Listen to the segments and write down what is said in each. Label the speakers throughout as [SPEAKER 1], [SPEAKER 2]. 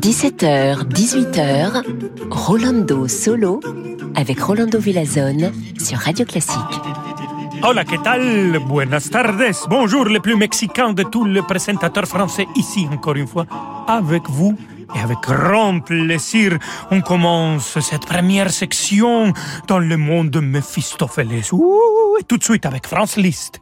[SPEAKER 1] 17h, 18h, Rolando Solo avec Rolando Villazone sur Radio Classique.
[SPEAKER 2] Hola, ¿qué tal? Buenas tardes. Bonjour, les plus mexicains de tous les présentateurs français ici, encore une fois, avec vous. Et avec grand plaisir, on commence cette première section dans le monde de Mephistopheles. Et tout de suite avec France Liszt.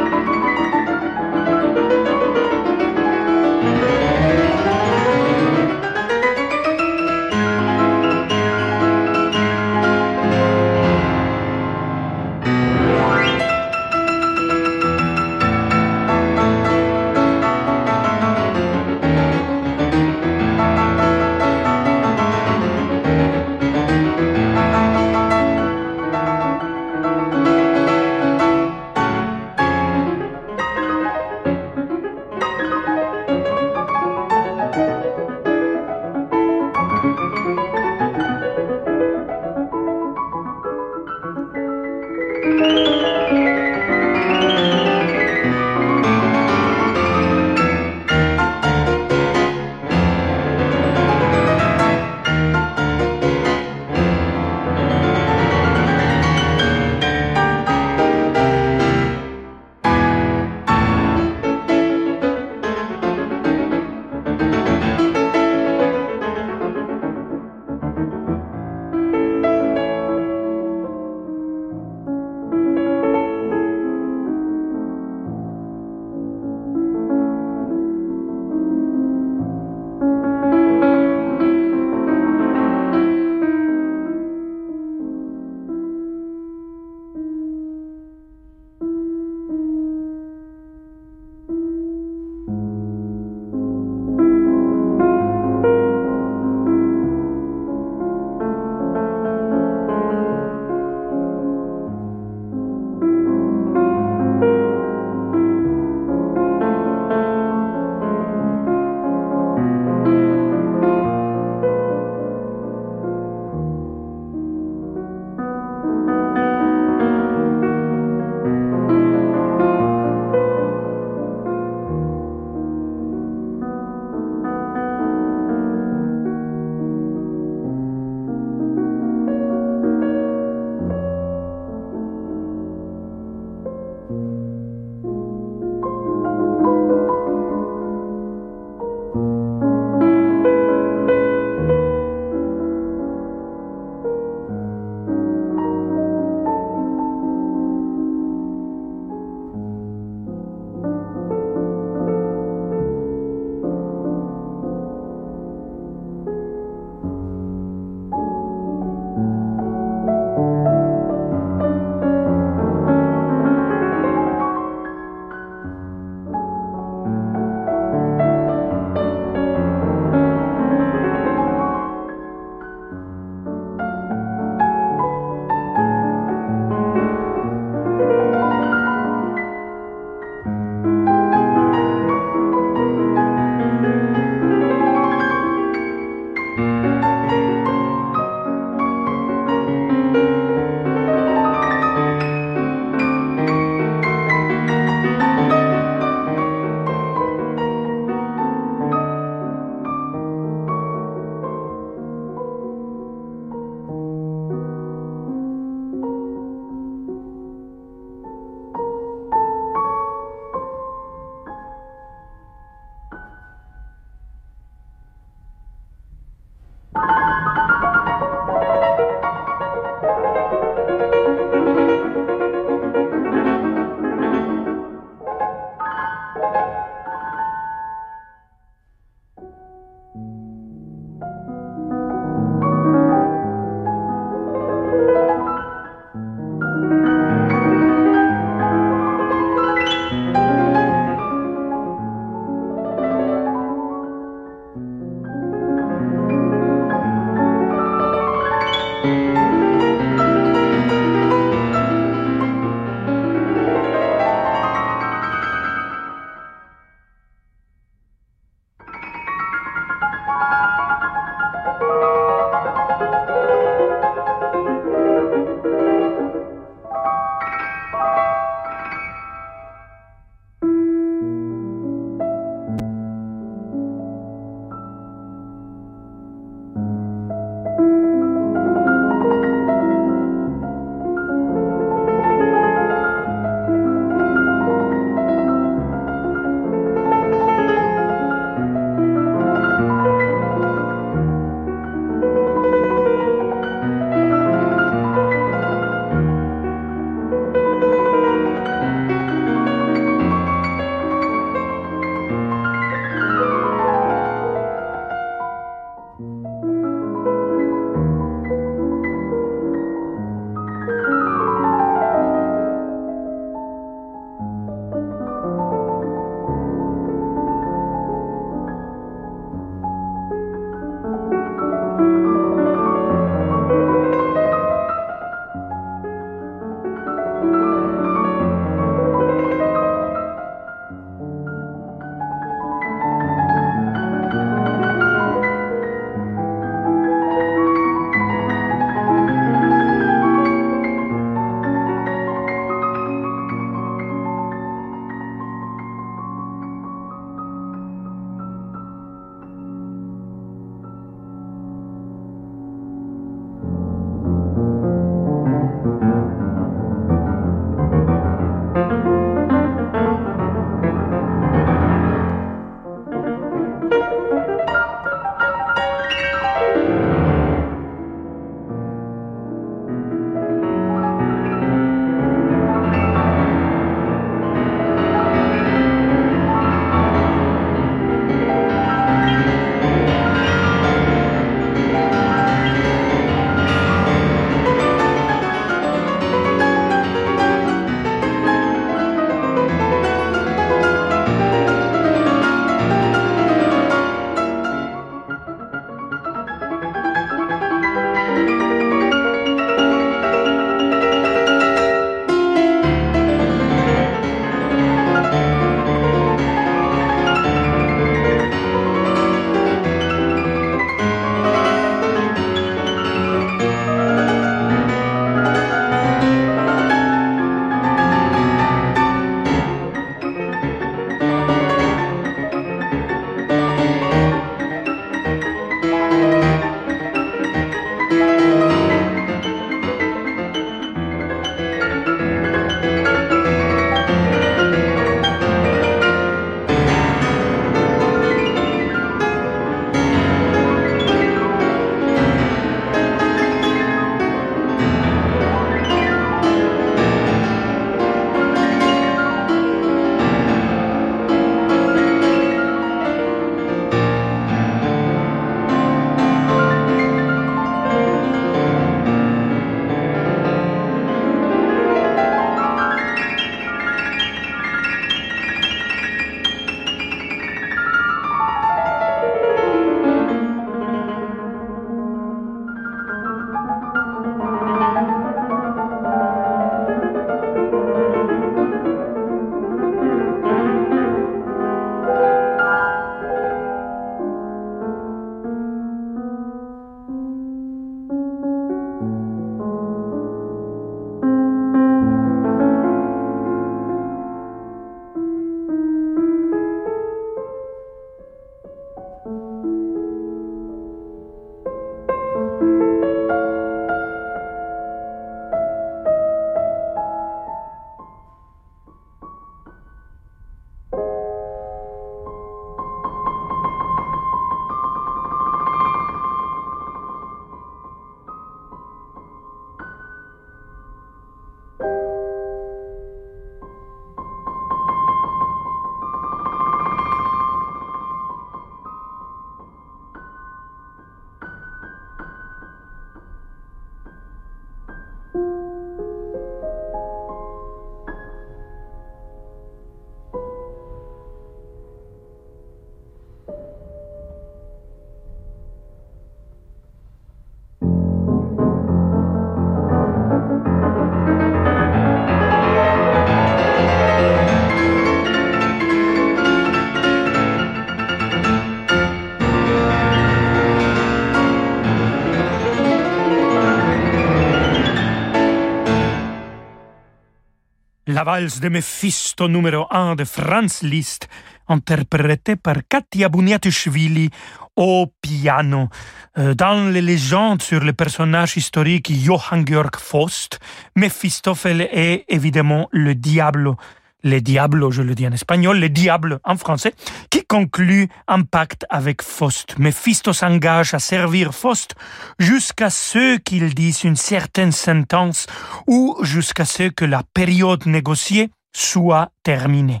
[SPEAKER 3] La valse de Mephisto numéro 1 de Franz Liszt, interprétée par Katia Buniatishvili au piano. Euh, dans les légendes sur le personnage historique Johann Georg Faust, Mephistophel est évidemment le diable le diable, je le dis en espagnol, le diable en français, qui conclut un pacte avec Faust. Mephisto s'engage à servir Faust jusqu'à ce qu'il dise une certaine sentence ou jusqu'à ce que la période négociée soit terminée.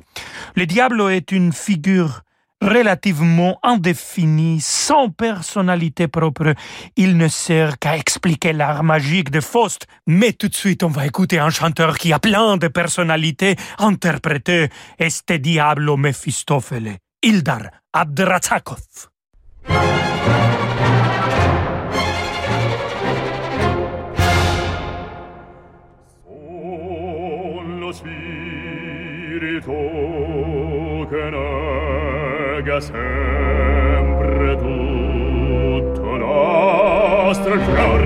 [SPEAKER 3] Le diable est une figure relativement indéfini, sans personnalité propre. Il ne sert qu'à expliquer l'art magique de Faust. Mais tout de suite, on va écouter un chanteur qui a plein de personnalités interpréter Este Diablo Mephistopheles, Ildar paga sempre tutto nostro cor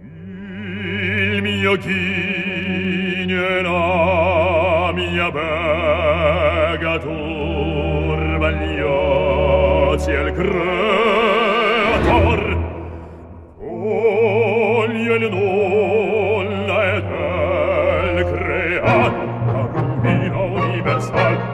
[SPEAKER 3] il mio ghigno e la mia bega turba gli ozi al creator. Voglio il nulla ed el creato la cammina universal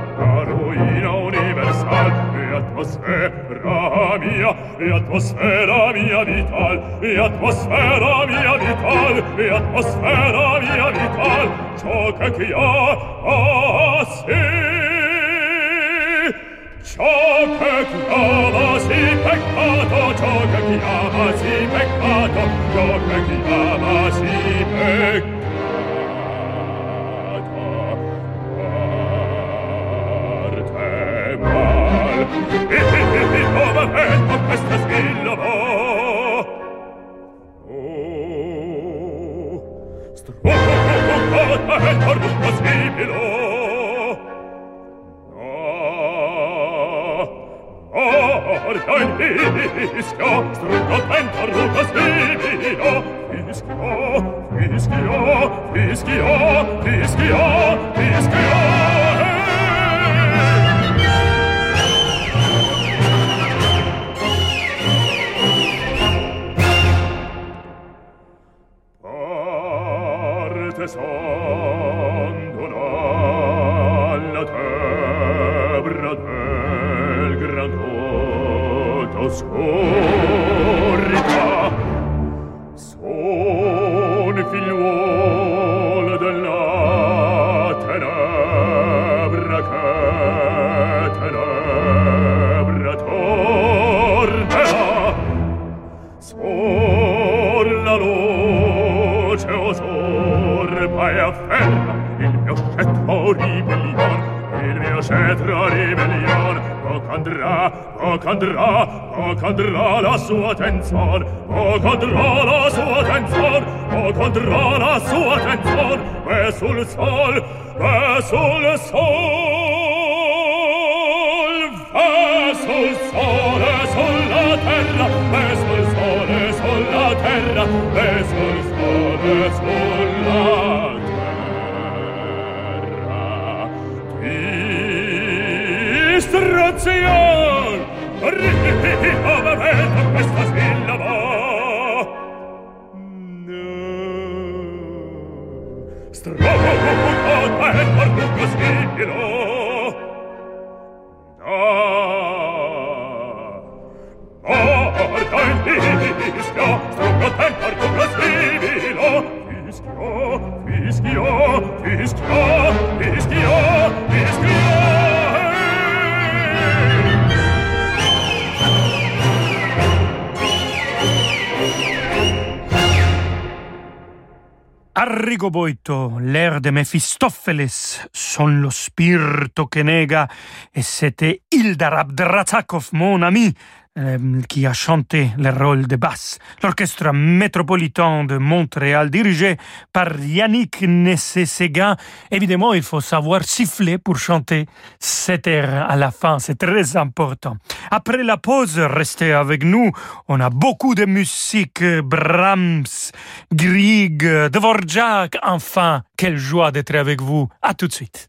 [SPEAKER 3] atmosfera mia, e atmosfera mia vital, e atmosfera mia vital, e atmosfera mia vital, ciò che chi ha, ha sì. Ciò che chiama peccato, ciò che chiama peccato, ciò che chiama peccato. vento questa schilla va oh strumpo canta e corvo possibilo Or dein Fischio, strungo dein Tarrugo Sibio, Fischio, Fischio, Fischio, Fischio, cadrà, o cadrà la sua tenzor, o cadrà la sua tenzor, o cadrà la sua tenzor, e sul sol, e sul sol, e sul sole, sulla terra, e sul sole, sulla terra, e sul sole, sulla terra. Distrazione! Fischio, Fischio, Fischio, Arrigo Boito, l'air de Mephistopheles, son lo spirito che nega, et c'était Ildar Abdrazakov, mon ami,
[SPEAKER 2] euh, qui a chanté le rôle de basse. L'orchestre métropolitain de Montréal, dirigé par Yannick Nessé-Séguin. Évidemment, il faut savoir siffler pour chanter cet air à la fin, c'est très important. Après la pause, restez avec nous. On a beaucoup de musique, Brahms, Grieg, Dvorak. Enfin, quelle joie d'être avec vous. À tout de suite.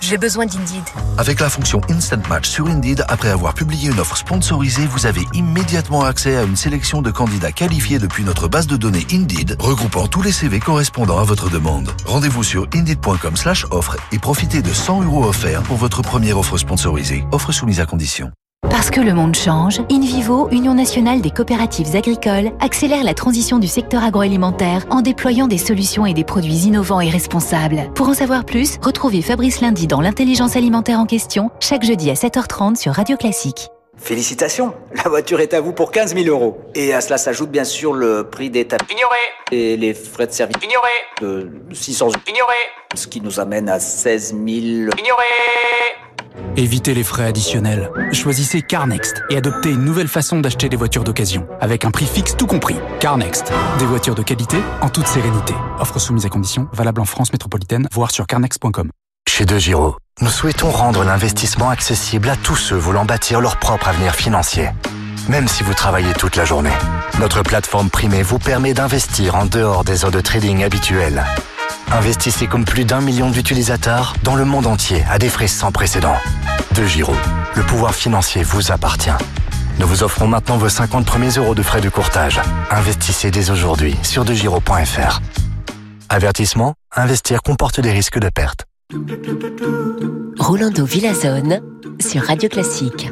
[SPEAKER 4] J'ai besoin d'Indeed.
[SPEAKER 5] Avec la fonction Instant Match sur Indeed, après avoir publié une offre sponsorisée, vous avez immédiatement accès à une sélection de candidats qualifiés depuis notre base de données Indeed, regroupant tous les CV correspondant à votre demande. Rendez-vous sur indeed.com slash offre et profitez de 100 euros offerts pour votre première offre sponsorisée. Offre soumise à condition.
[SPEAKER 6] Parce que le monde change, InVivo, Union nationale des coopératives agricoles, accélère la transition du secteur agroalimentaire en déployant des solutions et des produits innovants et responsables. Pour en savoir plus, retrouvez Fabrice Lundi dans l'intelligence alimentaire en question, chaque jeudi à 7h30 sur Radio Classique.
[SPEAKER 7] Félicitations, la voiture est à vous pour 15 000 euros. Et à cela s'ajoute bien sûr le prix des tapis.
[SPEAKER 8] Ignoré.
[SPEAKER 7] Et les frais de service.
[SPEAKER 8] Ignoré.
[SPEAKER 7] De 600 euros.
[SPEAKER 8] Ignoré.
[SPEAKER 7] Ce qui nous amène à 16 000...
[SPEAKER 8] Ignoré.
[SPEAKER 9] Évitez les frais additionnels. Choisissez CarNext et adoptez une nouvelle façon d'acheter des voitures d'occasion, avec un prix fixe tout compris. CarNext, des voitures de qualité en toute sérénité. Offre soumise à conditions, valable en France métropolitaine, voire sur carnext.com.
[SPEAKER 10] Chez De Giro, nous souhaitons rendre l'investissement accessible à tous ceux voulant bâtir leur propre avenir financier. Même si vous travaillez toute la journée, notre plateforme primée vous permet d'investir en dehors des heures de trading habituelles. Investissez comme plus d'un million d'utilisateurs dans le monde entier à des frais sans précédent. De Giro, le pouvoir financier vous appartient. Nous vous offrons maintenant vos 50 premiers euros de frais de courtage. Investissez dès aujourd'hui sur degiro.fr. Avertissement, investir comporte des risques de perte.
[SPEAKER 1] Rolando Villazone sur Radio Classique.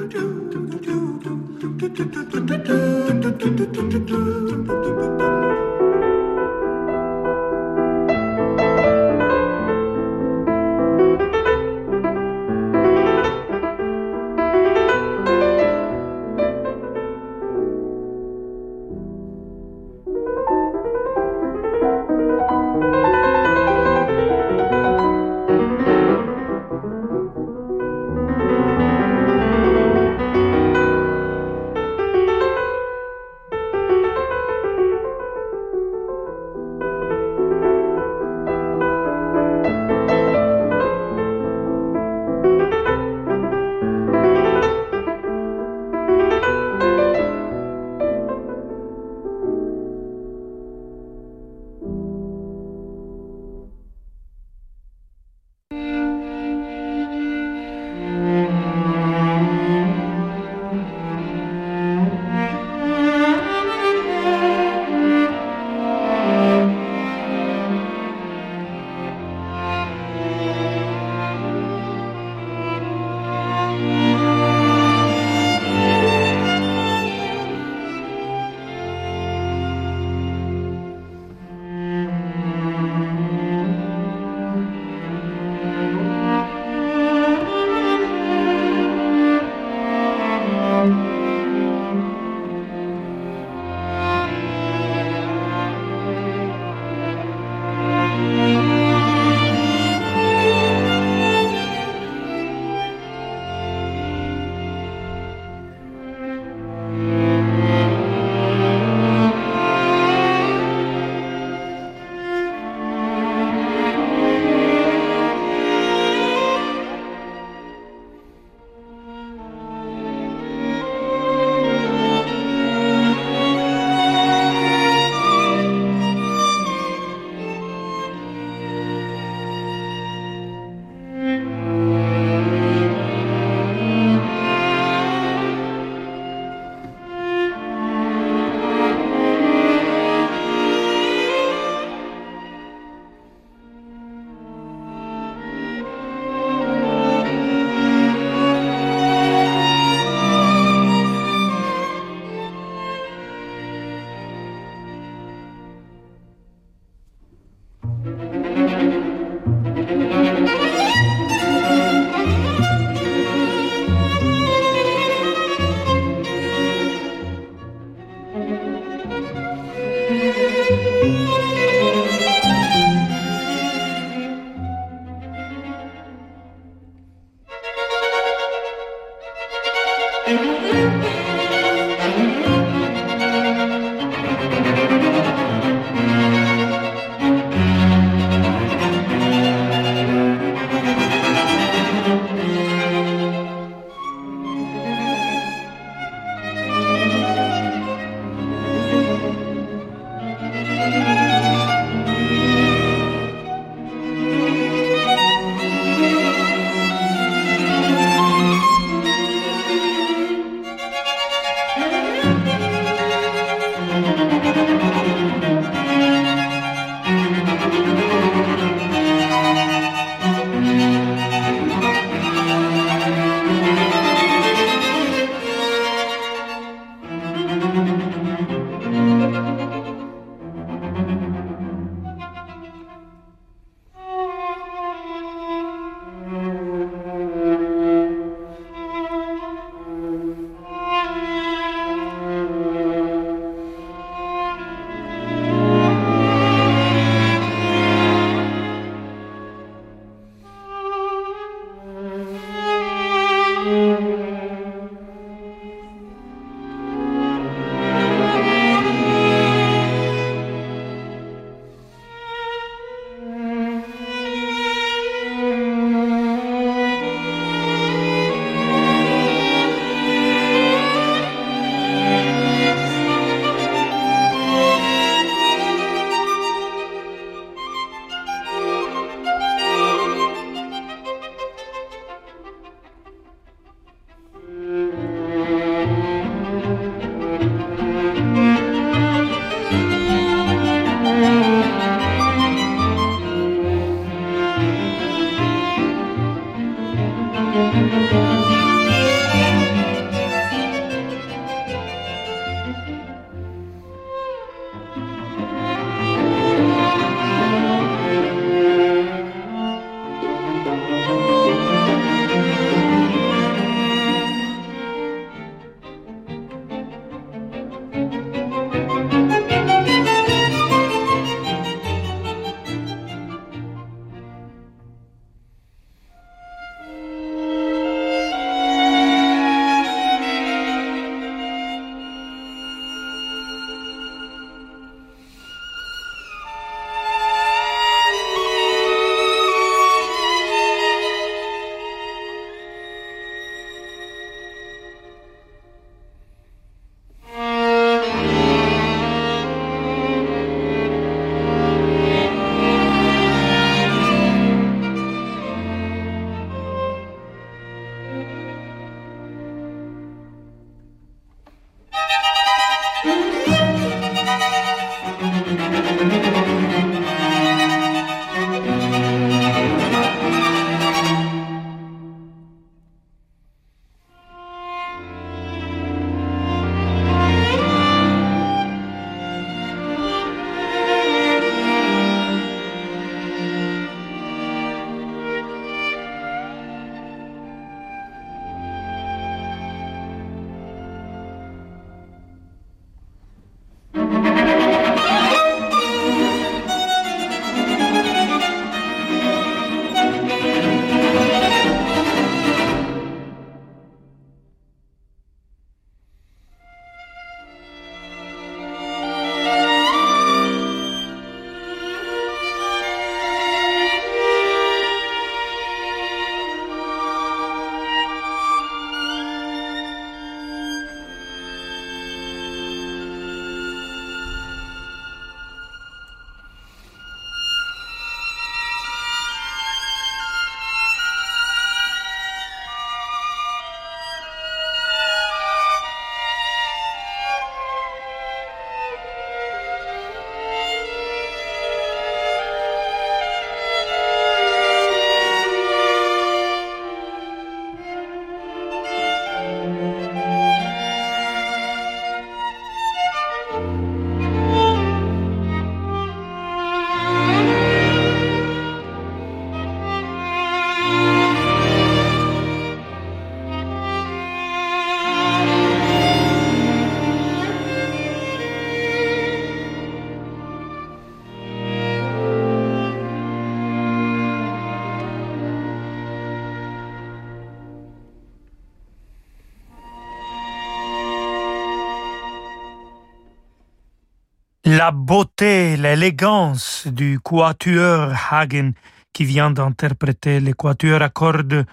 [SPEAKER 2] La beauté, l'élégance du quatuor Hagen qui vient d'interpréter le quatuor à cordes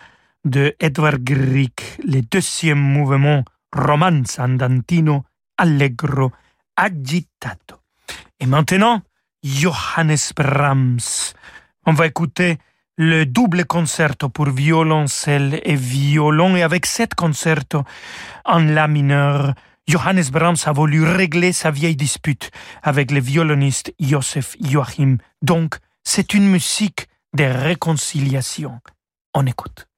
[SPEAKER 2] de Edvard Grieg, le deuxième mouvement Romance andantino allegro agitato. Et maintenant, Johannes Brahms. On va écouter le double concerto pour violoncelle et violon et avec cet concerto en la mineur, Johannes Brahms a voulu régler sa vieille dispute avec le violoniste Joseph Joachim. Donc, c'est une musique de réconciliation. On écoute.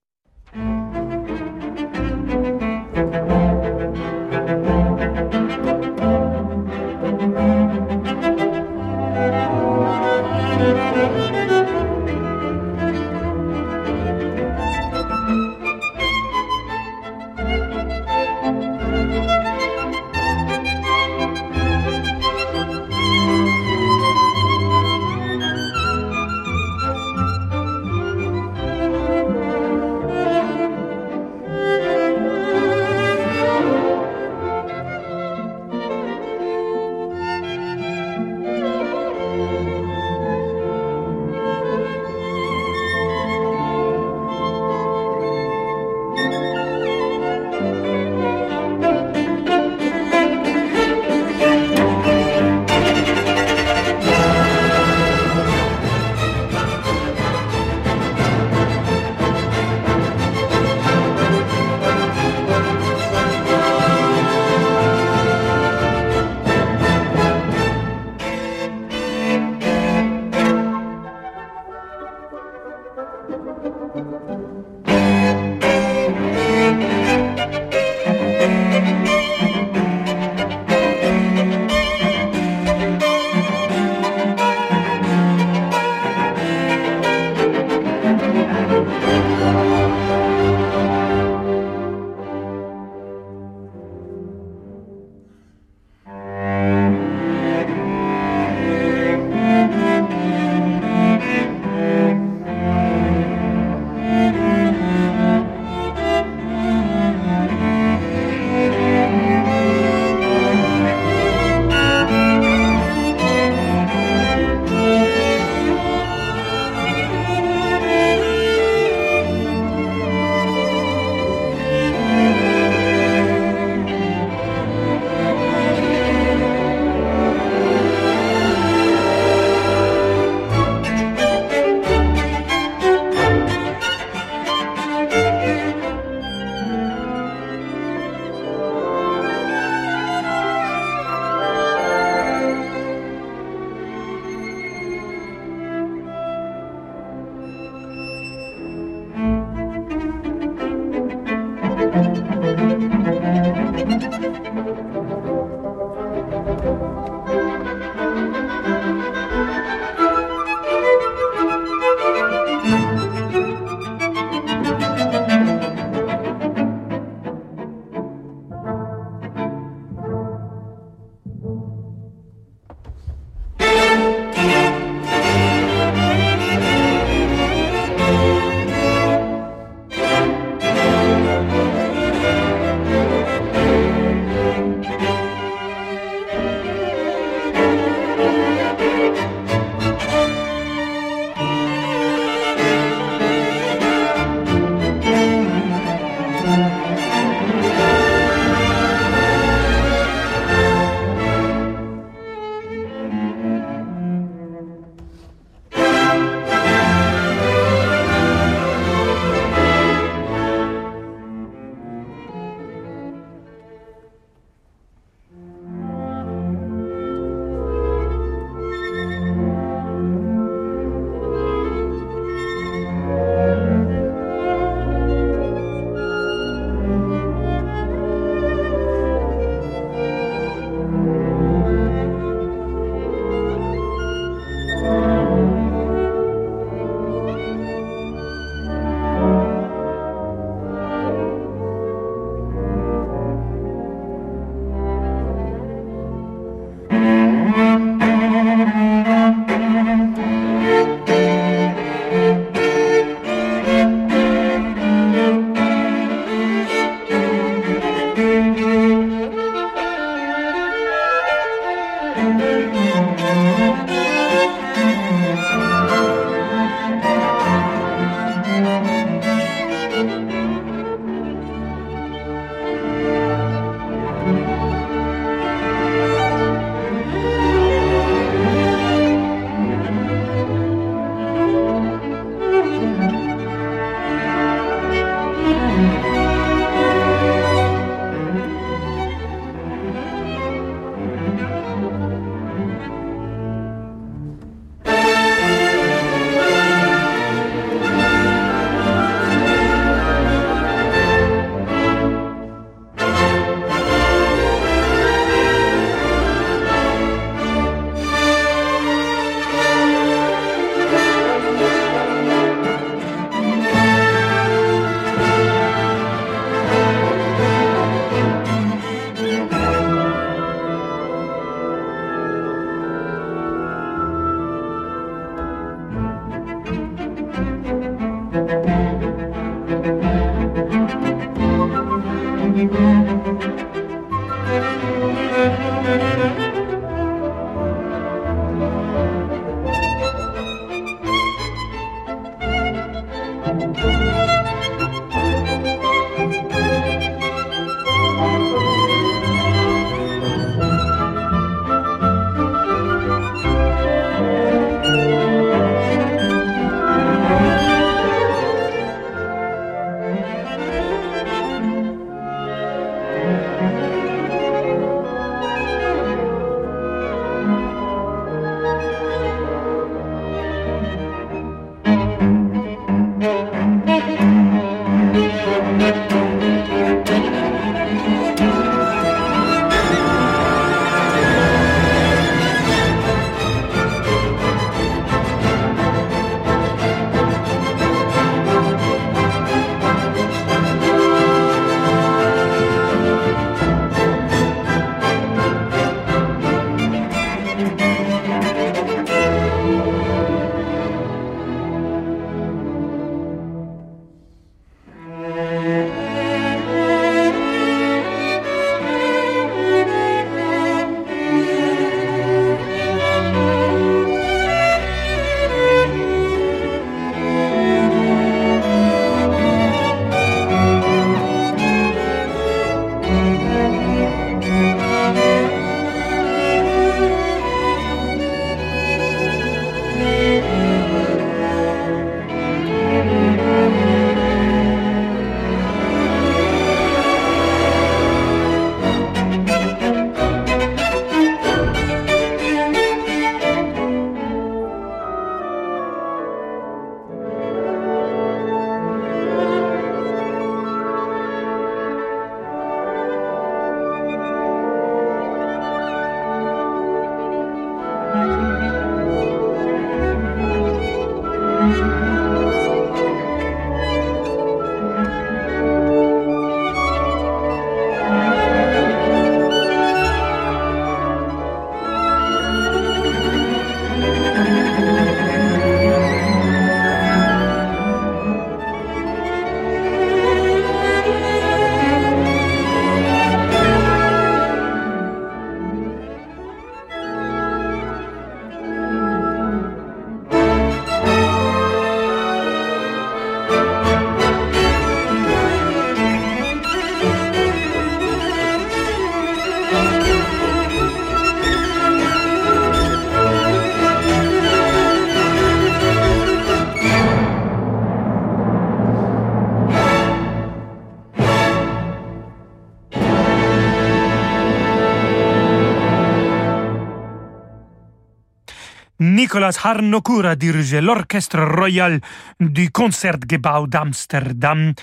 [SPEAKER 2] Nicolas Harnoncourt dirige l'orchestre royal du Concertgebouw d'Amsterdam.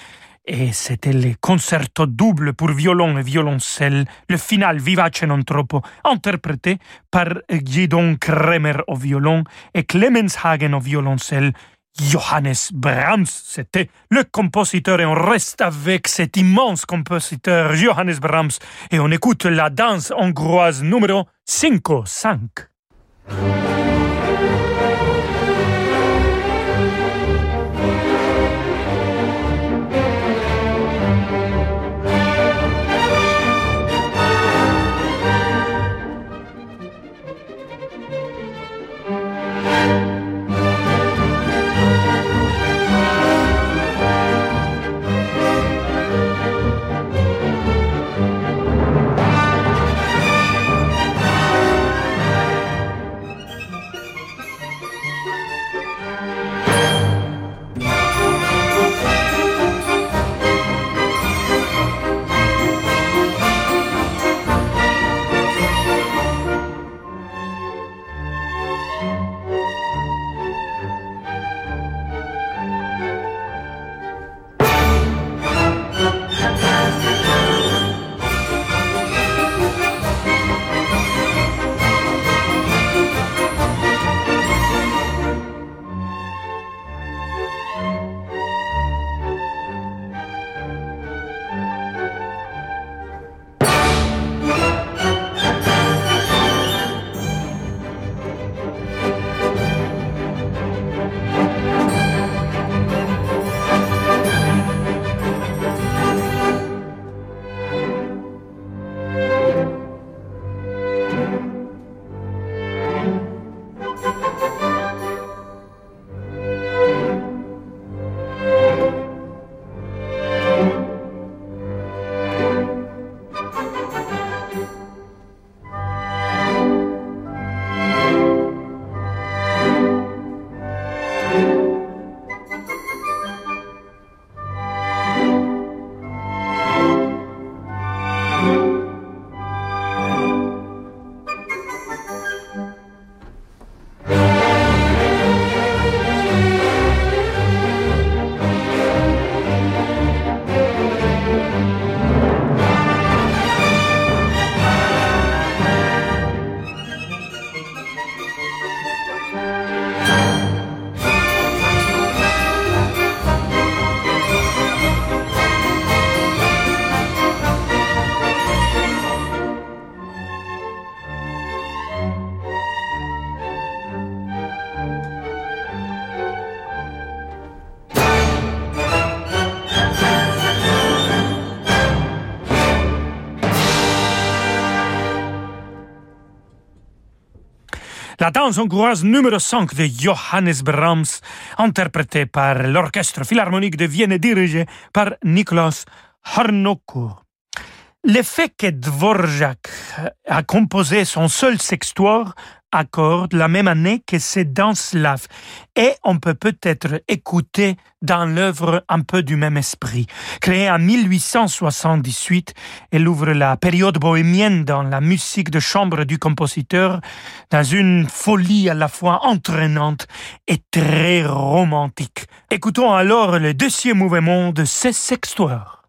[SPEAKER 2] Et c'était le concerto double pour violon et violoncelle, le final Vivace non troppo, interprété par Gidon Kremer au violon et Clemens Hagen au violoncelle. Johannes Brahms, c'était le compositeur et on reste avec cet immense compositeur Johannes Brahms et on écoute la danse hongroise numéro 5-5. La danse hongroise numéro 5 de Johannes Brahms, interprétée par l'Orchestre Philharmonique de Vienne et dirigé par Niklas Harnoncourt. Le fait que Dvorak a composé son seul sextoire accorde la même année que c'est dans Slav et on peut peut-être écouter dans l'œuvre un peu du même esprit. Créée en 1878, elle ouvre la période bohémienne dans la musique de chambre du compositeur dans une folie à la fois entraînante et très romantique. Écoutons alors le deuxième mouvement de ce sextoire.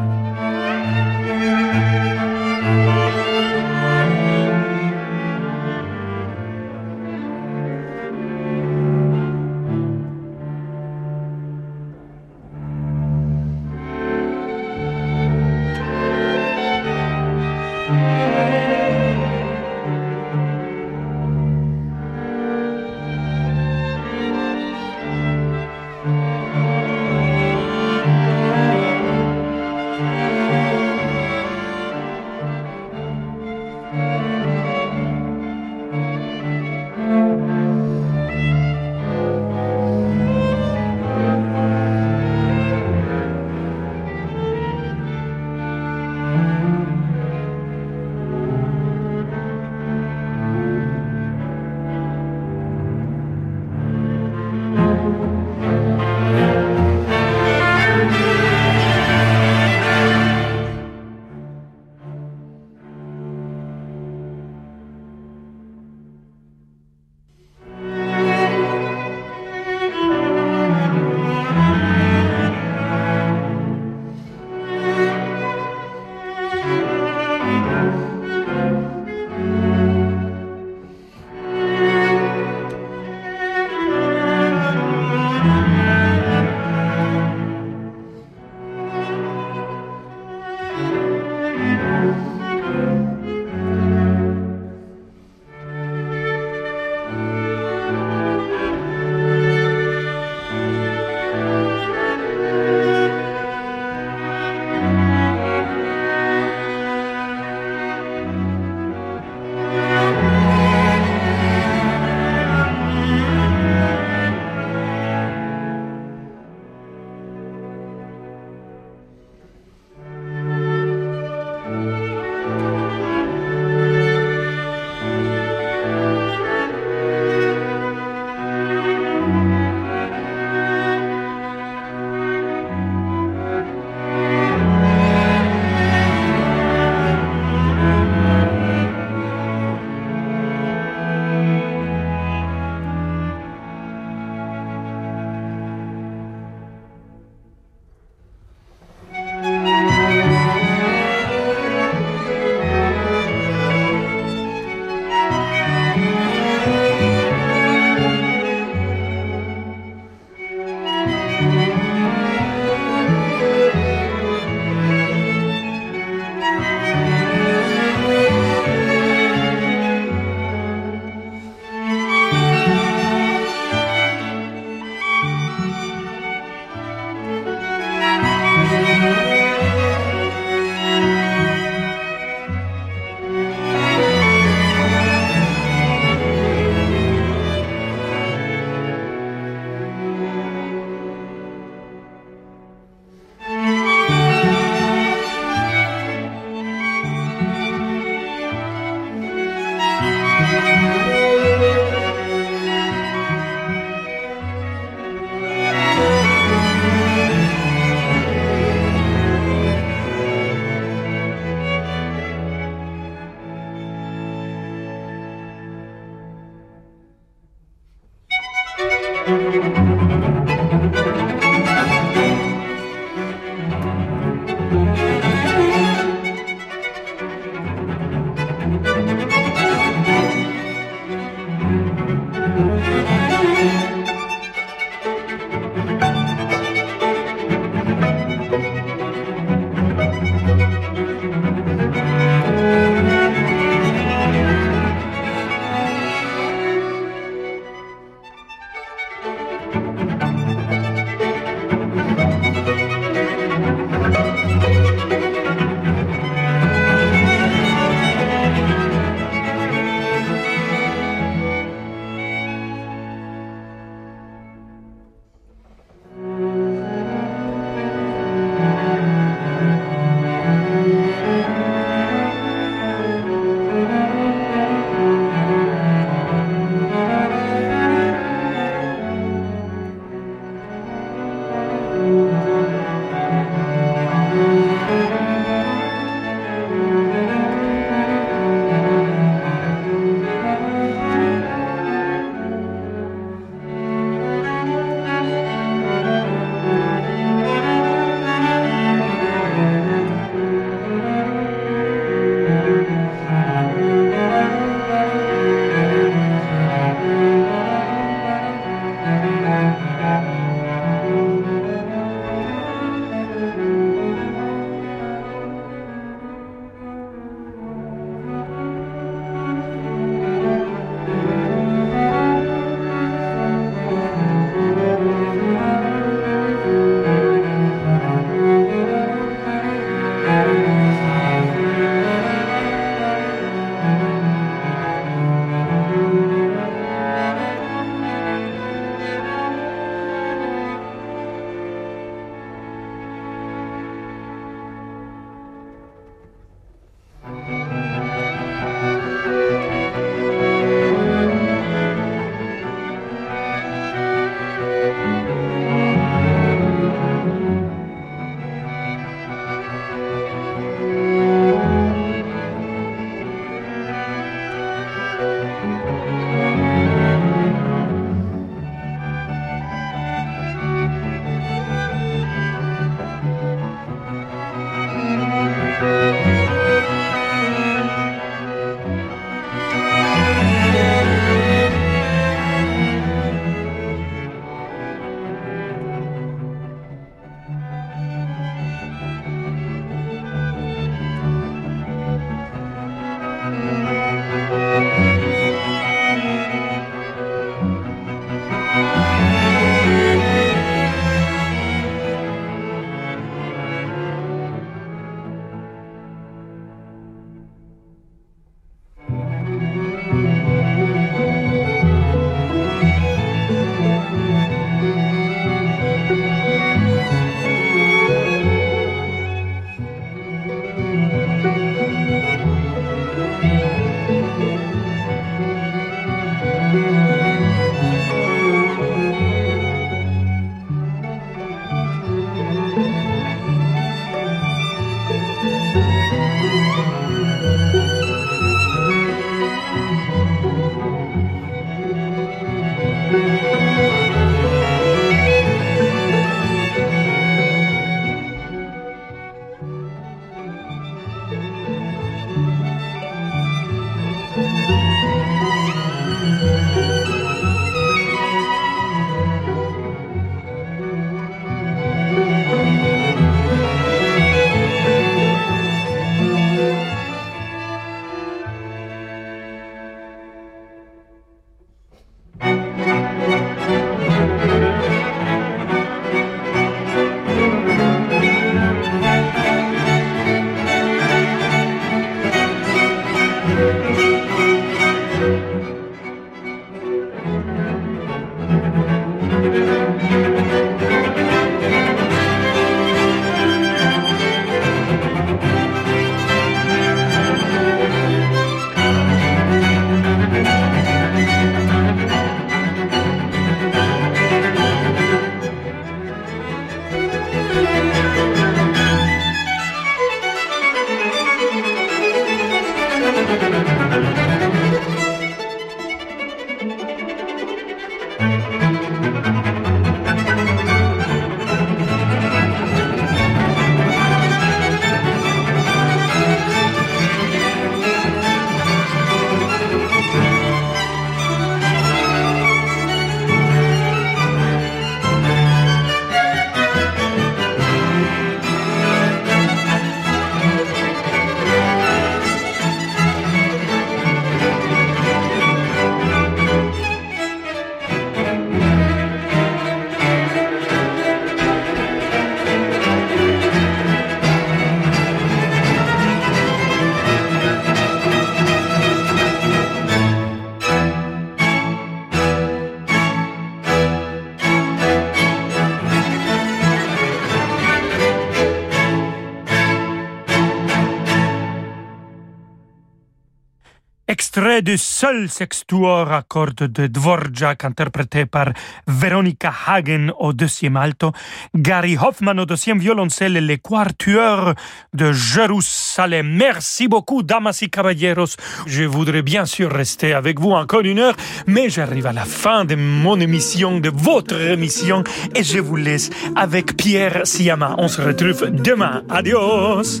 [SPEAKER 2] seul sextuor à cordes de Dvorak interprété par Veronica Hagen au deuxième alto, Gary Hoffman au deuxième violoncelle et les quartueurs de Jérusalem. Merci beaucoup, damas y caballeros. Je voudrais bien sûr rester avec vous encore une heure, mais j'arrive à la fin de mon émission, de votre émission, et je vous laisse avec Pierre Siama. On se retrouve demain. Adios.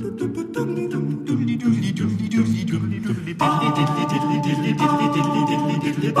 [SPEAKER 2] dilly dilly dilly dilly dilly